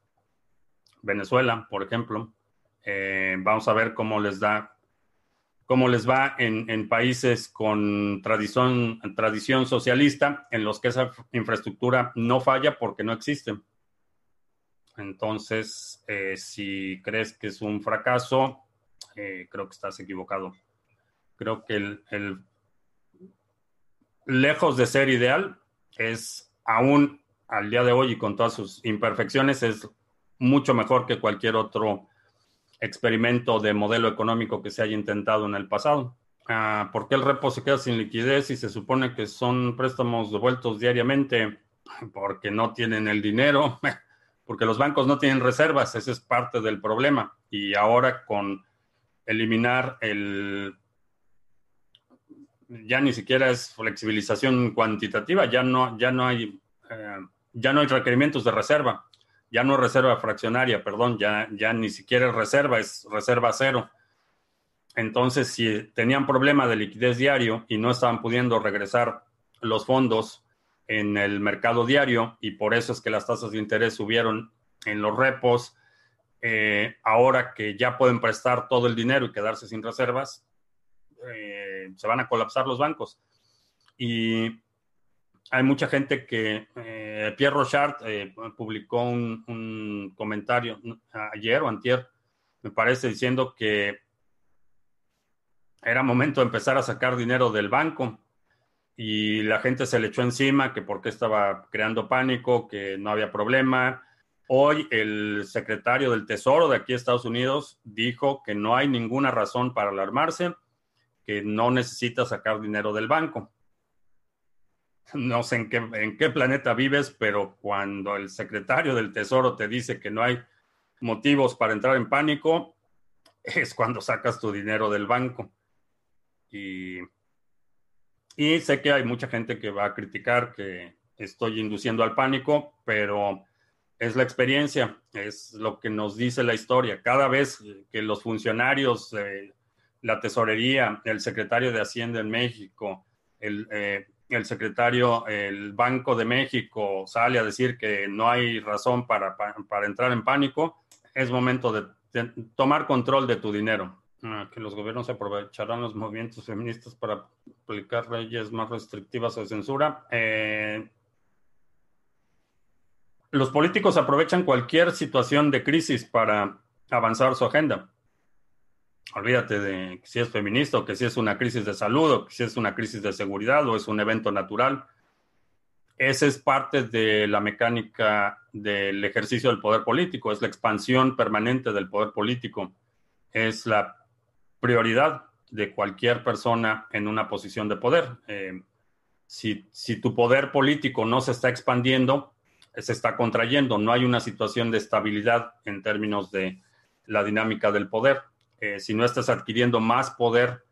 Venezuela, por ejemplo. Eh, vamos a ver cómo les da, cómo les va en, países con tradición, tradición socialista, en los que esa infraestructura no falla porque no existe. Entonces, eh, si crees que es un fracaso, eh, creo que estás equivocado. Creo que el, lejos de ser ideal, es aún al día de hoy y con todas sus imperfecciones, es mucho mejor que cualquier otro experimento de modelo económico que se haya intentado en el pasado. Ah, ¿Por qué el repo se queda sin liquidez y se supone que son préstamos devueltos diariamente? Porque no tienen el dinero, <laughs> porque los bancos no tienen reservas, ese es parte del problema. Y ahora con eliminar el... Ya ni siquiera es flexibilización cuantitativa, ya no, ya no hay... Eh, ya no hay requerimientos de reserva, ya no es reserva fraccionaria, perdón, ya, ya ni siquiera es reserva, es reserva cero. Entonces, si tenían problema de liquidez diario y no estaban pudiendo regresar los fondos en el mercado diario y por eso es que las tasas de interés subieron en los repos, eh, ahora que ya pueden prestar todo el dinero y quedarse sin reservas, eh, se van a colapsar los bancos. Y hay mucha gente que, eh, Pierre Rochard publicó un, comentario ayer o antier, me parece, diciendo que era momento de empezar a sacar dinero del banco y la gente se le echó encima que porque estaba creando pánico, que no había problema, Hoy el secretario del Tesoro de aquí Estados Unidos dijo que no hay ninguna razón para alarmarse, que no necesita sacar dinero del banco. No sé en qué, en qué planeta vives, pero cuando el secretario del Tesoro te dice que no hay motivos para entrar en pánico, <laughs> es cuando sacas tu dinero del banco. Y, y sé que hay mucha gente que va a criticar que estoy induciendo al pánico, pero es la experiencia, es lo que nos dice la historia. Cada vez que los funcionarios, la tesorería, el secretario de Hacienda en México, el, eh, el, secretario, el Banco de México sale a decir que no hay razón para, entrar en pánico, es momento de, tomar control de tu dinero. Ah, que los gobiernos aprovecharán los movimientos feministas para aplicar leyes más restrictivas o de censura. Eh, los políticos aprovechan cualquier situación de crisis para avanzar su agenda. Olvídate de si es feminista o que si es una crisis de salud o que si es una crisis de seguridad o es un evento natural. Esa es parte de la mecánica del ejercicio del poder político, es la expansión permanente del poder político, es la prioridad de cualquier persona en una posición de poder. Eh, si, si tu poder político no se está expandiendo, se está contrayendo, no hay una situación de estabilidad en términos de la dinámica del poder. Eh, si no estás adquiriendo más poder,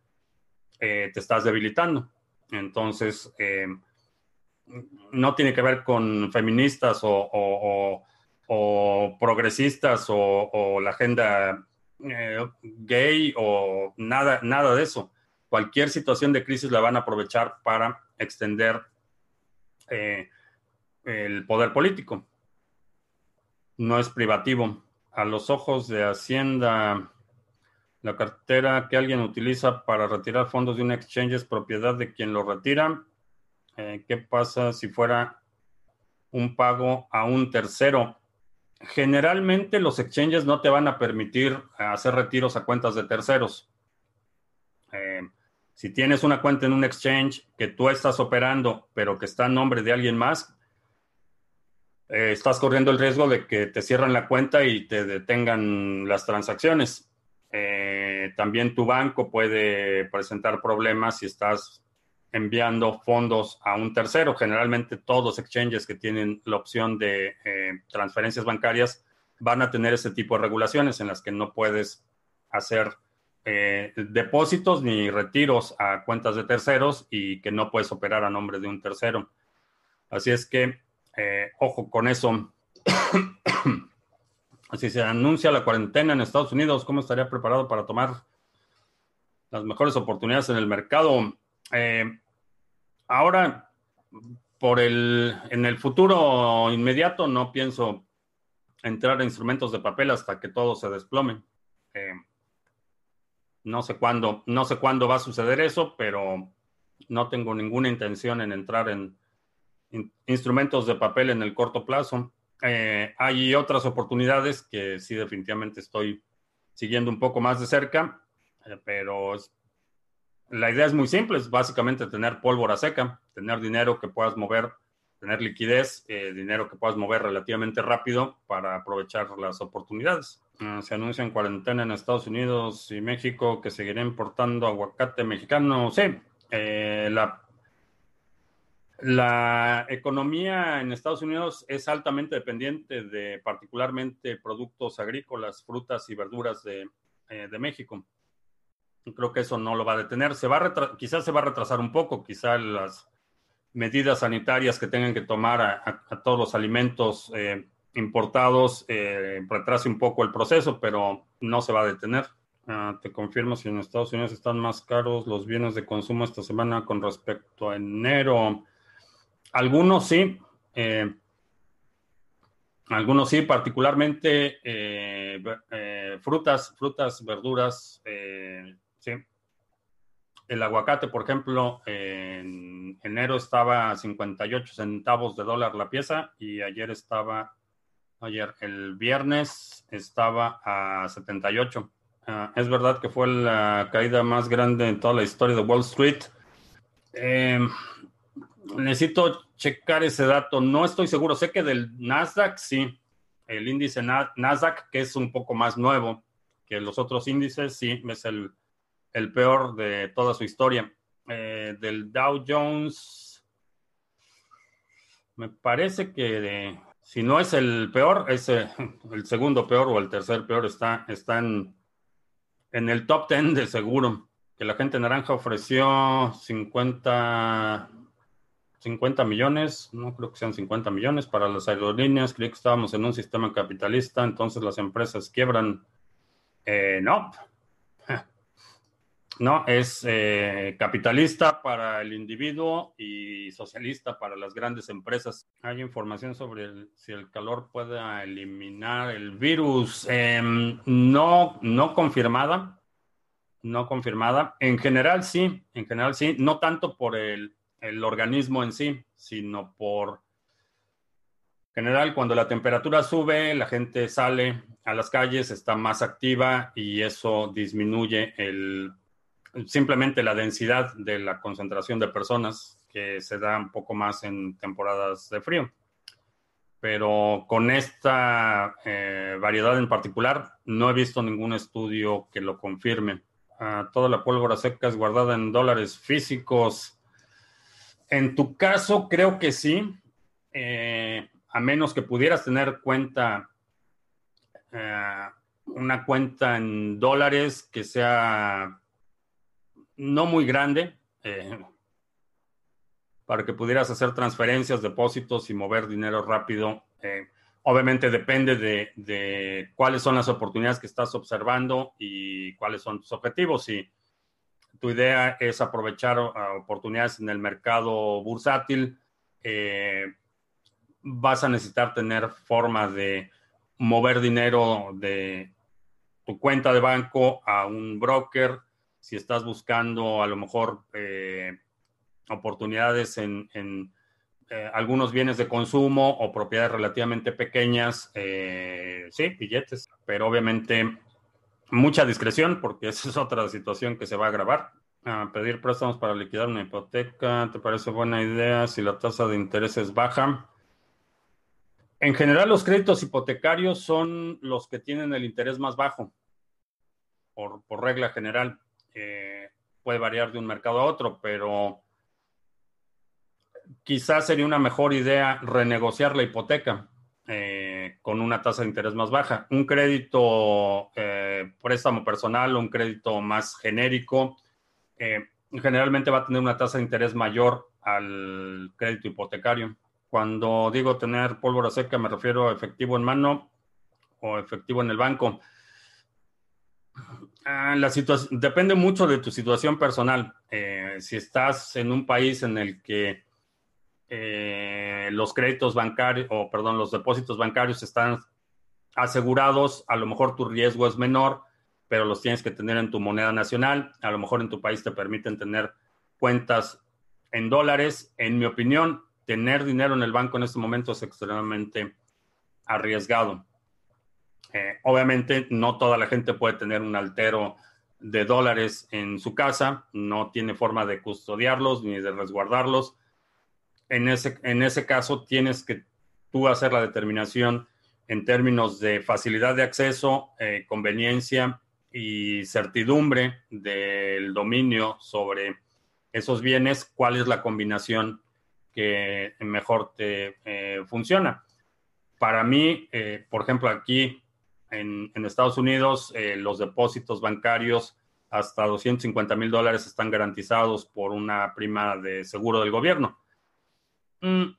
te estás debilitando. Entonces, no tiene que ver con feministas o, progresistas o, la agenda gay o nada, nada de eso. Cualquier situación de crisis la van a aprovechar para extender el poder político. No es privativo. A los ojos de Hacienda, la cartera que alguien utiliza para retirar fondos de un exchange es propiedad de quien lo retira. Eh, ¿Qué pasa si fuera un pago a un tercero? Generalmente los exchanges no te van a permitir hacer retiros a cuentas de terceros. Eh, si tienes una cuenta en un exchange que tú estás operando, pero que está en nombre de alguien más, eh, estás corriendo el riesgo de que te cierren la cuenta y te detengan las transacciones. Eh, también tu banco puede presentar problemas si estás enviando fondos a un tercero. Generalmente todos los exchanges que tienen la opción de eh, transferencias bancarias van a tener ese tipo de regulaciones en las que no puedes hacer depósitos ni retiros a cuentas de terceros y que no puedes operar a nombre de un tercero. Así es que eh, ojo con eso. Si se anuncia la cuarentena en Estados Unidos, ¿cómo estaría preparado para tomar las mejores oportunidades en el mercado? Eh, ahora, por el, en el futuro inmediato, no pienso entrar a instrumentos de papel hasta que todo se desplome. Eh, no sé cuándo, no sé cuándo va a suceder eso, pero no tengo ninguna intención en entrar en instrumentos de papel en el corto plazo. Eh, hay otras oportunidades que sí definitivamente estoy siguiendo un poco más de cerca, eh, pero la idea es muy simple, es básicamente tener pólvora seca, tener dinero que puedas mover, tener liquidez, eh, dinero que puedas mover relativamente rápido para aprovechar las oportunidades. se anuncia en cuarentena en Estados Unidos y México que seguirá importando aguacate mexicano. Sí, la la economía en Estados Unidos es altamente dependiente de particularmente productos agrícolas, frutas y verduras de, eh, México. Creo que eso no lo va a detener. Se va a quizás se va a retrasar un poco, quizás las medidas sanitarias que tengan que tomar a, todos los alimentos eh, importados eh, retrase un poco el proceso, pero no se va a detener. Ah, te confirmo si en Estados Unidos están más caros los bienes de consumo esta semana con respecto a enero. Algunos sí. Eh, algunos sí, particularmente eh, eh, frutas, frutas, verduras, sí. El aguacate, por ejemplo, en enero estaba a 58 centavos de dólar la pieza y ayer estaba, ayer, el viernes estaba a 78. Ah, es verdad que fue la caída más grande en toda la historia de Wall Street. Necesito checar ese dato. No estoy seguro. Sé que del Nasdaq, sí. El índice Nasdaq, que es un poco más nuevo que los otros índices, sí, es el, peor de toda su historia. Eh, del Dow Jones, me parece que si no es el peor, es eh, <laughs> el segundo peor o el tercer peor. Está, está en, en el top 10 de seguro. Que la gente naranja ofreció 50 50 millones, no creo que sean 50 millones para las aerolíneas, creí que estábamos en un sistema capitalista, entonces las empresas quiebran. Eh, no, <laughs> no, es eh, capitalista para el individuo y socialista para las grandes empresas. Hay información sobre si el calor puede eliminar el virus. Em, no, no confirmada, no confirmada. En general sí, en general sí, no tanto por el el organismo en sí, sino por general cuando la temperatura sube, la gente sale a las calles, está más activa y eso disminuye el, simplemente la densidad de la concentración de personas que se da un poco más en temporadas de frío. Pero con esta eh, variedad en particular, no he visto ningún estudio que lo confirme. Ah, toda la pólvora seca es guardada en dólares físicos en tu caso, creo que sí, eh, a menos que pudieras tener cuenta, eh, una cuenta en dólares que sea no muy grande, eh, para que pudieras hacer transferencias, depósitos y mover dinero rápido. Eh, obviamente depende de, cuáles son las oportunidades que estás observando y cuáles son tus objetivos. Si tu idea es aprovechar uh, oportunidades en el mercado bursátil, eh, vas a necesitar tener forma de mover dinero de tu cuenta de banco a un broker. Si estás buscando a lo mejor eh, oportunidades en, eh, algunos bienes de consumo o propiedades relativamente pequeñas, sí, billetes, pero obviamente mucha discreción, porque <laughs> esa es otra situación que se va a agravar. pedir préstamos para liquidar una hipoteca, ¿te parece buena idea si la tasa de interés es baja? En general, los créditos hipotecarios son los que tienen el interés más bajo, por, regla general. Eh, puede variar de un mercado a otro, pero quizás sería una mejor idea renegociar la hipoteca eh, con una tasa de interés más baja. Un crédito eh, préstamo personal o un crédito más genérico eh, generalmente va a tener una tasa de interés mayor al crédito hipotecario. Cuando digo tener pólvora seca me refiero a efectivo en mano o efectivo en el banco. Ah, la depende mucho de tu situación personal. si estás en un país en el que eh, los créditos bancarios, o perdón, los depósitos bancarios están asegurados, a lo mejor tu riesgo es menor, pero los tienes que tener en tu moneda nacional. A lo mejor en tu país te permiten tener cuentas en dólares. En mi opinión, tener dinero en el banco en este momento es extremadamente arriesgado. Eh, obviamente, no toda la gente puede tener un altero de dólares en su casa, no tiene forma de custodiarlos ni de resguardarlos en ese, en ese caso tienes que tú hacer la determinación en términos de facilidad de acceso, eh, conveniencia y certidumbre del dominio sobre esos bienes, cuál es la combinación que mejor te eh, funciona. Para mí, eh, por ejemplo, aquí en, en Estados Unidos, los depósitos bancarios hasta 250 mil dólares están garantizados por una prima de seguro del gobierno. Mm,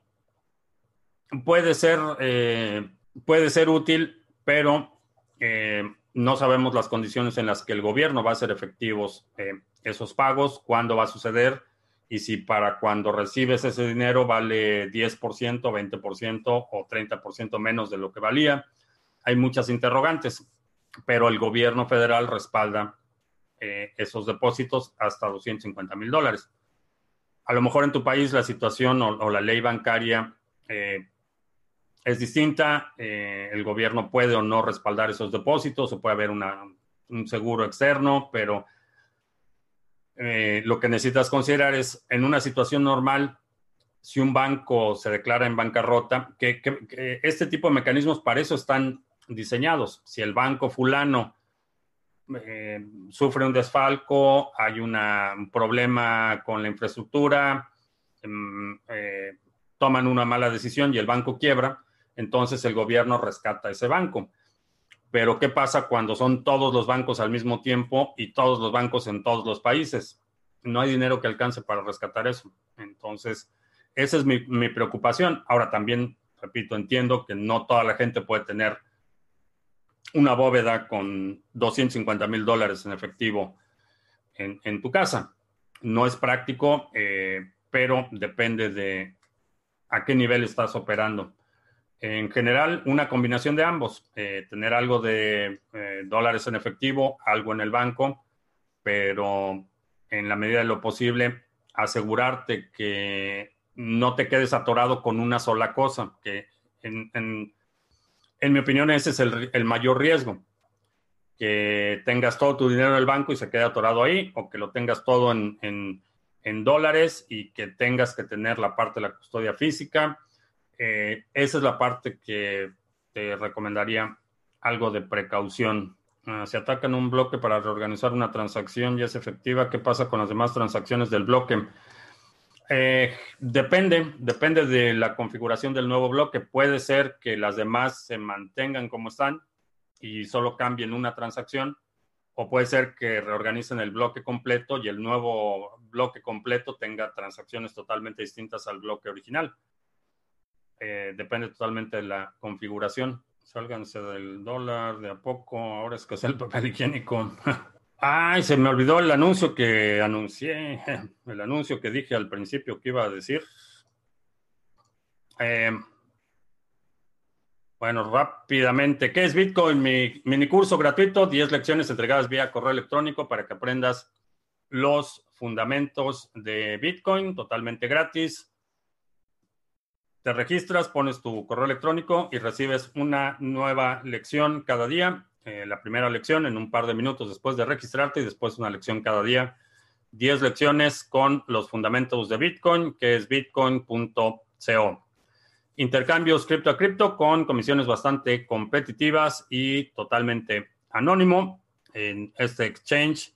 puede ser, eh, puede ser útil, pero eh, no sabemos las condiciones en las que el gobierno va a hacer efectivos eh, esos pagos, cuándo va a suceder y si para cuando recibes ese dinero vale 10%, 20% o 30% menos de lo que valía. Hay muchas interrogantes, pero el gobierno federal respalda esos depósitos hasta 250 mil dólares a lo mejor en tu país la situación o, la ley bancaria eh, es distinta. Eh, el gobierno puede o no respaldar esos depósitos o puede haber un seguro externo, pero eh, lo que necesitas considerar es en una situación normal, si un banco se declara en bancarrota, que este tipo de mecanismos para eso están diseñados. Si el banco fulano eh, sufre un desfalco, hay un problema con la infraestructura, em, eh, toman una mala decisión y el banco quiebra, entonces el gobierno rescata ese banco. Pero ¿qué pasa cuando son todos los bancos al mismo tiempo y todos los bancos en todos los países? No hay dinero que alcance para rescatar eso. Entonces, esa es mi preocupación. Ahora también, repito, entiendo que no toda la gente puede tener una bóveda con 250 mil dólares en efectivo en, tu casa. No es práctico, eh, pero depende de a qué nivel estás operando. En general, una combinación de ambos, eh, tener algo de eh, dólares en efectivo, algo en el banco, pero en la medida de lo posible, asegurarte que no te quedes atorado con una sola cosa, que en, en mi opinión, ese es el, mayor riesgo. Que tengas todo tu dinero en el banco y se quede atorado ahí, o que lo tengas todo en, dólares y que tengas que tener la parte de la custodia física. Eh, esa es la parte que te recomendaría algo de precaución. Ah, si atacan un bloque para reorganizar una transacción y es efectiva, ¿qué pasa con las demás transacciones del bloque? Eh, depende, depende de la configuración del nuevo bloque. Puede ser que las demás se mantengan como están y solo cambien una transacción, o puede ser que reorganicen el bloque completo y el nuevo bloque completo tenga transacciones totalmente distintas al bloque original. Eh, depende totalmente de la configuración. Sálganse del dólar de a poco, ahora es que es el papel higiénico. <laughs> Ay, se me olvidó el anuncio que anuncié, <laughs> el anuncio que dije al principio que iba a decir. Eh, bueno, rápidamente, ¿qué es Bitcoin? Mi mini curso gratuito, 10 lecciones entregadas vía correo electrónico para que aprendas los fundamentos de Bitcoin totalmente gratis. Te registras, pones tu correo electrónico y recibes una nueva lección cada día. Eh, la primera lección en un par de minutos después de registrarte y después una lección cada día. 10 lecciones con los fundamentos de Bitcoin, que es bitcoin.co intercambios cripto a cripto con comisiones bastante competitivas y totalmente anónimo en este exchange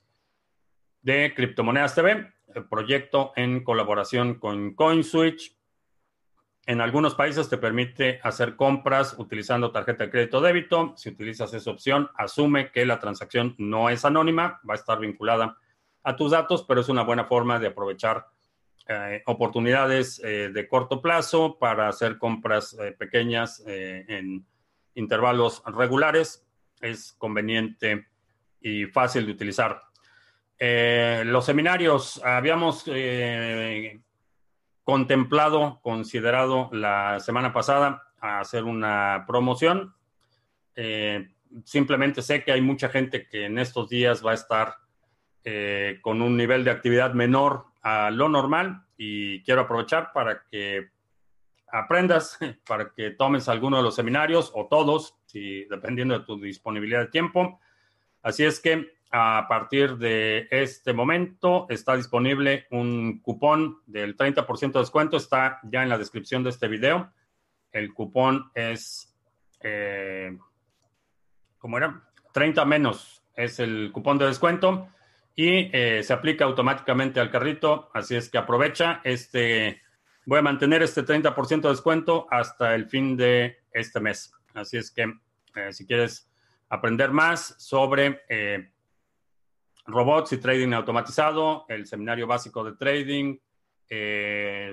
de criptomonedas TV, el proyecto en colaboración con CoinSwitch. En algunos países te permite hacer compras utilizando tarjeta de crédito débito. Si utilizas esa opción, asume que la transacción no es anónima, va a estar vinculada a tus datos, pero es una buena forma de aprovechar eh, oportunidades eh, de corto plazo para hacer compras eh, pequeñas en intervalos regulares. Es conveniente y fácil de utilizar. los seminarios, habíamos contemplado, considerado la semana pasada hacer una promoción. simplemente sé que hay mucha gente que en estos días va a estar con un nivel de actividad menor a lo normal y quiero aprovechar para que aprendas, <laughs> para que tomes alguno de los seminarios o todos, si, dependiendo de tu disponibilidad de tiempo. Así es que a partir de este momento está disponible un cupón del 30% de descuento, está ya en la descripción de este video. El cupón es, eh, ¿cómo era? 30 menos es el cupón de descuento y eh, se aplica automáticamente al carrito. Así es que aprovecha este. Voy a mantener este 30% de descuento hasta el fin de este mes. Así es que eh, si quieres aprender más sobre eh, robots y trading automatizado, el seminario básico de trading,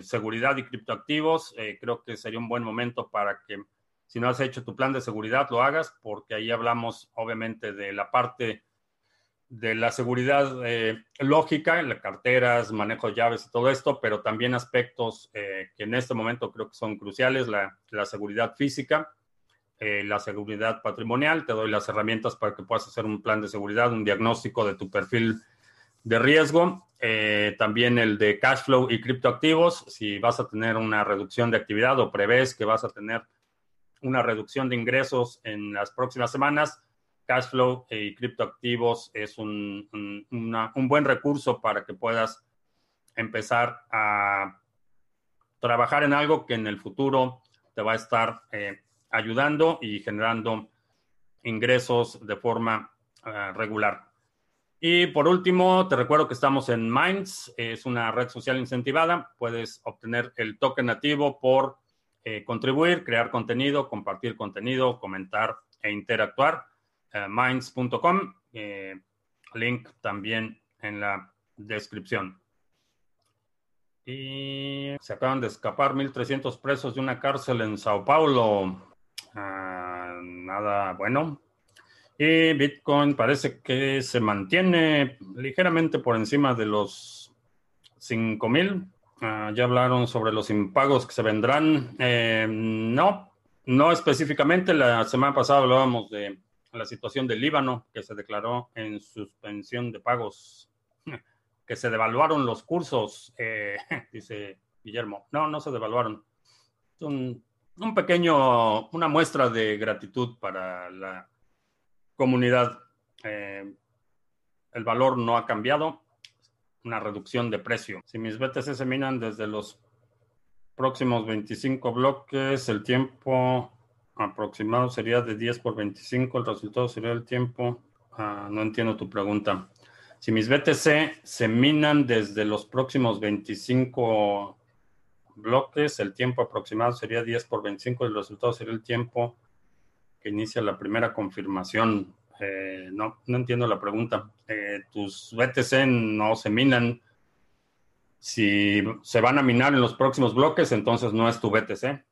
seguridad y criptoactivos, creo que sería un buen momento para que si no has hecho tu plan de seguridad lo hagas, porque ahí hablamos obviamente de la parte de la seguridad eh, lógica, las carteras, manejo de llaves y todo esto, pero también aspectos eh, que en este momento creo que son cruciales, la, seguridad física, eh, la seguridad patrimonial. Te doy las herramientas para que puedas hacer un plan de seguridad, un diagnóstico de tu perfil de riesgo, también el de cash flow y criptoactivos, si vas a tener una reducción de actividad o prevés que vas a tener una reducción de ingresos en las próximas semanas Cashflow y criptoactivos es un, un, buen recurso para que puedas empezar a trabajar en algo que en el futuro te va a estar eh, ayudando y generando ingresos de forma eh, regular. Y por último, te recuerdo que estamos en Minds, es una red social incentivada. Puedes obtener el token nativo por eh, contribuir, crear contenido, compartir contenido, comentar e interactuar. Eh, minds.com. Link también en la descripción. Y se acaban de escapar 1.300 presos de una cárcel en Sao Paulo. Nada bueno. Y Bitcoin parece que se mantiene ligeramente por encima de los 5.000. Ah, ya hablaron sobre los impagos que se vendrán. Eh, no, no específicamente. La semana pasada hablábamos de la situación del Líbano, que se declaró en suspensión de pagos, <laughs> que se devaluaron los cursos, eh, <laughs> dice Guillermo. No, no se devaluaron. Un pequeño, una muestra de gratitud para la comunidad. Eh, el valor no ha cambiado, una reducción de precio. Si mis BTC se minan desde los próximos 25 bloques, el tiempo aproximado sería de 10 por 25, el resultado sería el tiempo. Ah, no entiendo tu pregunta. Si mis BTC se minan desde los próximos 25 bloques, el tiempo aproximado sería 10 por 25, el resultado sería el tiempo. que inicia la primera confirmación. Eh, no, no entiendo la pregunta. Eh, tus BTC no se minan. Si se van a minar en los próximos bloques, entonces no es tu BTC.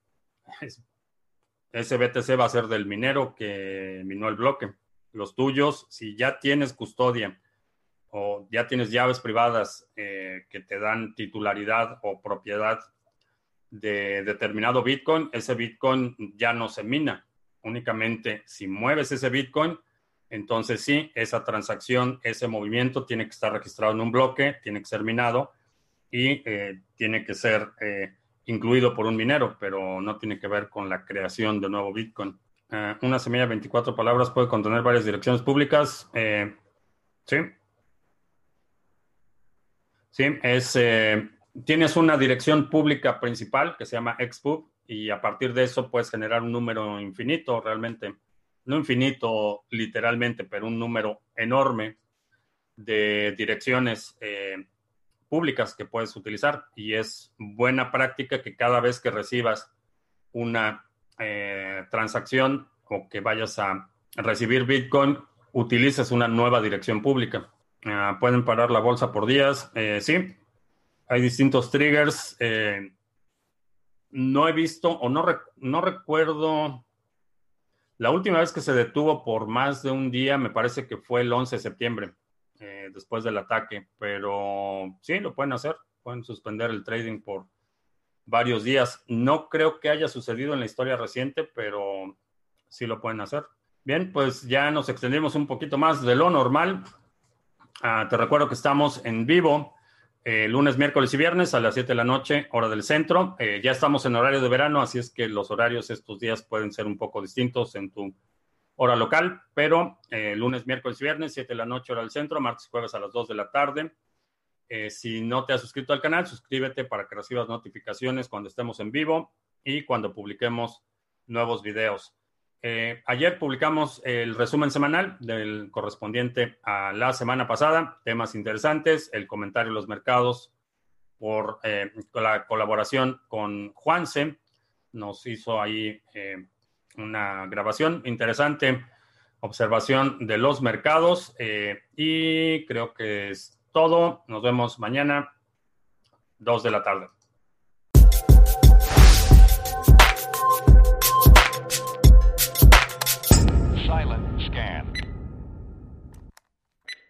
Ese BTC va a ser del minero que minó el bloque. Los tuyos, si ya tienes custodia o ya tienes llaves privadas eh, que te dan titularidad o propiedad de determinado Bitcoin, ese Bitcoin ya no se mina. Únicamente si mueves ese Bitcoin, entonces sí, esa transacción, ese movimiento tiene que estar registrado en un bloque, tiene que ser minado y eh, tiene que ser eh, incluido por un minero, pero no tiene que ver con la creación de nuevo Bitcoin. Eh, una semilla de 24 palabras puede contener varias direcciones públicas. sí. Sí, es, tienes una dirección pública principal que se llama Xpub y a partir de eso puedes generar un número infinito realmente no infinito literalmente, pero un número enorme de direcciones eh, públicas que puedes utilizar. Y es buena práctica que cada vez que recibas una eh, transacción o que vayas a recibir Bitcoin, utilices una nueva dirección pública. Ah, pueden parar la bolsa por días. Eh, sí, hay distintos triggers. no he visto o no, no recuerdo la última vez que se detuvo por más de un día me parece que fue el 11 de septiembre, eh, después del ataque, pero sí, lo pueden hacer, pueden suspender el trading por varios días. No creo que haya sucedido en la historia reciente, pero sí lo pueden hacer. Bien, pues ya nos extendimos un poquito más de lo normal. Ah, te recuerdo que estamos en vivo eh, lunes, miércoles y viernes a las 7 de la noche, hora del centro. Eh, ya estamos en horario de verano, así es que los horarios estos días pueden ser un poco distintos en tu hora local, pero eh, lunes, miércoles y viernes, 7 de la noche, hora del centro, martes y jueves a las 2 de la tarde. si no te has suscrito al canal, suscríbete para que recibas notificaciones cuando estemos en vivo y cuando publiquemos nuevos videos. Eh, ayer publicamos el resumen semanal del correspondiente a la semana pasada, temas interesantes, el comentario de los mercados por eh, la colaboración con Juanse, nos hizo ahí eh, una grabación interesante, observación de los mercados y creo que es todo. Nos vemos mañana, 2 de la tarde.